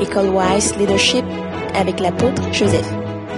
École Wise Leadership avec l'apôtre Joseph.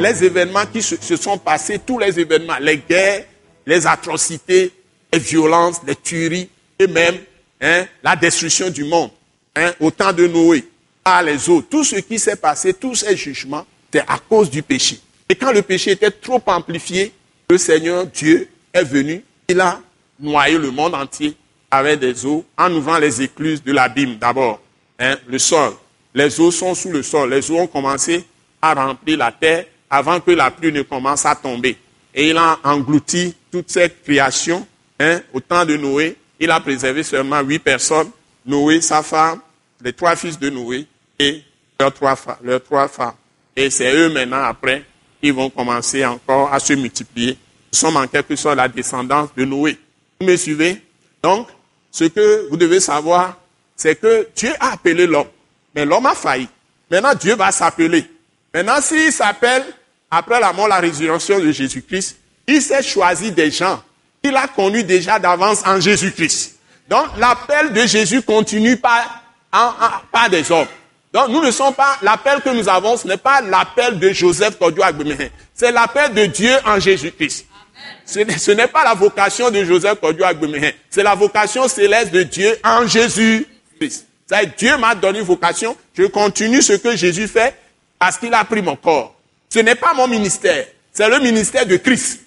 Les événements qui se, sont passés, tous les événements, les guerres, les atrocités, les violences, les tueries et même hein, la destruction du monde, hein, au temps de Noé, par les eaux, tout ce qui s'est passé, tous ces jugements, c'est à cause du péché. Et quand le péché était trop amplifié, le Seigneur Dieu est venu, il a noyé le monde entier avec des eaux en ouvrant les écluses de l'abîme d'abord, hein, le sol. Les eaux sont sous le sol, les eaux ont commencé à remplir la terre avant que la pluie ne commence à tomber. Et il a englouti toute cette création hein, au temps de Noé. Il a préservé seulement huit personnes, Noé, sa femme, les trois fils de Noé et leurs trois, leurs trois femmes. Et c'est eux maintenant, après, qui vont commencer encore à se multiplier. Nous sommes en quelque sorte la descendance de Noé. Vous me suivez? Donc, ce que vous devez savoir, c'est que Dieu a appelé l'homme. Mais l'homme a failli. Maintenant, Dieu va s'appeler. Maintenant, s'il s'appelle, après la mort, la résurrection de Jésus-Christ, il s'est choisi des gens qu'il a connus déjà d'avance en Jésus-Christ. Donc, l'appel de Jésus continue par, par des hommes. Donc, nous ne sommes pas, l'appel que nous avons, ce n'est pas l'appel de Joseph Kodio Agbemehin. C'est l'appel de Dieu en Jésus-Christ. Ce n'est pas la vocation de Joseph Kodio Agbemehin. C'est la vocation céleste de Dieu en Jésus-Christ. Dieu m'a donné vocation. Je continue ce que Jésus fait parce qu'il a pris mon corps. Ce n'est pas mon ministère. C'est le ministère de Christ.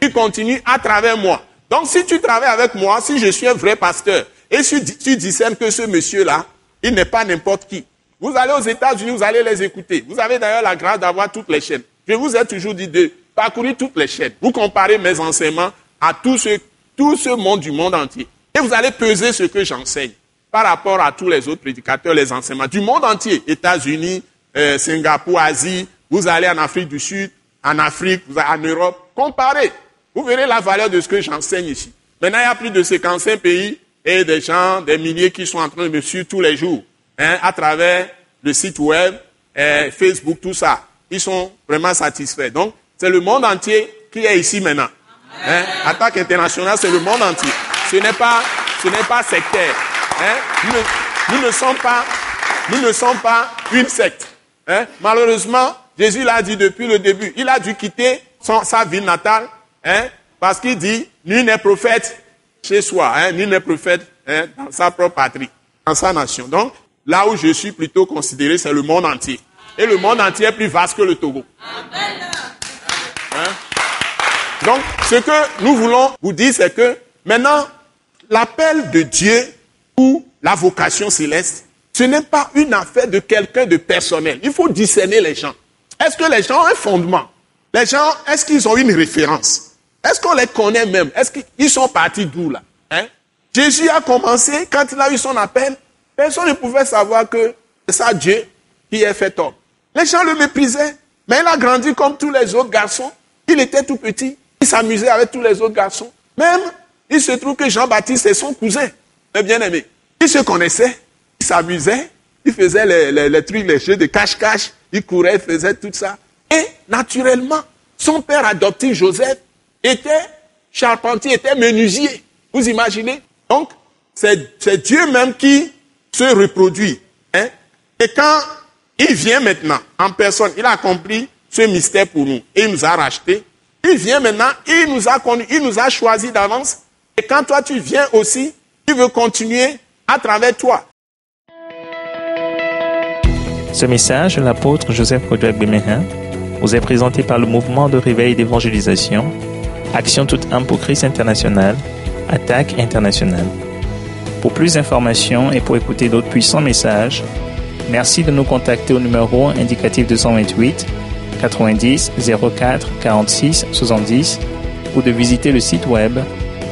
qui continue à travers moi. Donc, si tu travailles avec moi, si je suis un vrai pasteur, et si tu discernes que ce monsieur-là, il n'est pas n'importe qui. Vous allez aux États-Unis, vous allez les écouter. Vous avez d'ailleurs la grâce d'avoir toutes les chaînes. Je vous ai toujours dit de parcourir toutes les chaînes. Vous comparez mes enseignements à tout ce, tout ce monde du monde entier. Et vous allez peser ce que j'enseigne par rapport à tous les autres prédicateurs, les enseignements du monde entier. États-Unis, euh, Singapour, Asie, vous allez en Afrique du Sud, en Afrique, en Europe. Comparez. Vous verrez la valeur de ce que j'enseigne ici. Maintenant, il y a plus de 55 pays et des gens, des milliers qui sont en train de me suivre tous les jours, hein, à travers le site web, euh, Facebook, tout ça. Ils sont vraiment satisfaits. Donc, c'est le monde entier qui est ici maintenant. Hein? Attaque internationale, c'est le monde entier. Ce n'est pas, ce n'est pas sectaire. Hein? Nous, ne, sommes pas, nous ne sommes pas une secte. Hein? Malheureusement, Jésus l'a dit depuis le début. Il a dû quitter son, sa ville natale, hein? parce qu'il dit, nul n'est prophète chez soi, hein? nul n'est prophète dans sa propre patrie, dans sa nation. Donc, là où je suis plutôt considéré, c'est le monde entier. Et le monde entier est plus vaste que le Togo. Hein? Donc, ce que nous voulons vous dire, c'est que maintenant, l'appel de Dieu ou la vocation céleste, ce n'est pas une affaire de quelqu'un de personnel. Il faut discerner les gens. Est-ce que les gens ont un fondement? Les gens, est-ce qu'ils ont une référence? Est-ce qu'on les connaît même? Est-ce qu'ils sont partis d'où là? Hein? Jésus a commencé, quand il a eu son appel, personne ne pouvait savoir que c'est ça Dieu qui est fait homme. Les gens le méprisaient, mais il a grandi comme tous les autres garçons. Il était tout petit, il s'amusait avec tous les autres garçons. Même, il se trouve que Jean-Baptiste est son cousin, le bien-aimé. Ils se connaissaient, ils s'amusaient, ils faisaient les, les, trucs, les jeux de cache-cache, ils couraient, ils faisaient tout ça. Et naturellement, son père adoptif, Joseph, était charpentier, était menuisier. Vous imaginez? Donc, c'est Dieu même qui se reproduit. Hein? Et quand il vient maintenant en personne, il a accompli ce mystère pour nous. Et il nous a rachetés. Il vient maintenant, il nous a connu, il nous a choisi d'avance. Et quand toi tu viens aussi, il veut continuer à travers toi. Ce message l'apôtre Joseph Kodouak Bemehin vous est présenté par le mouvement de réveil d'évangélisation, Action toute âme pour Christ international, Attaque internationale. Pour plus d'informations et pour écouter d'autres puissants messages, merci de nous contacter au numéro indicatif 228 90 04 46 70 ou de visiter le site web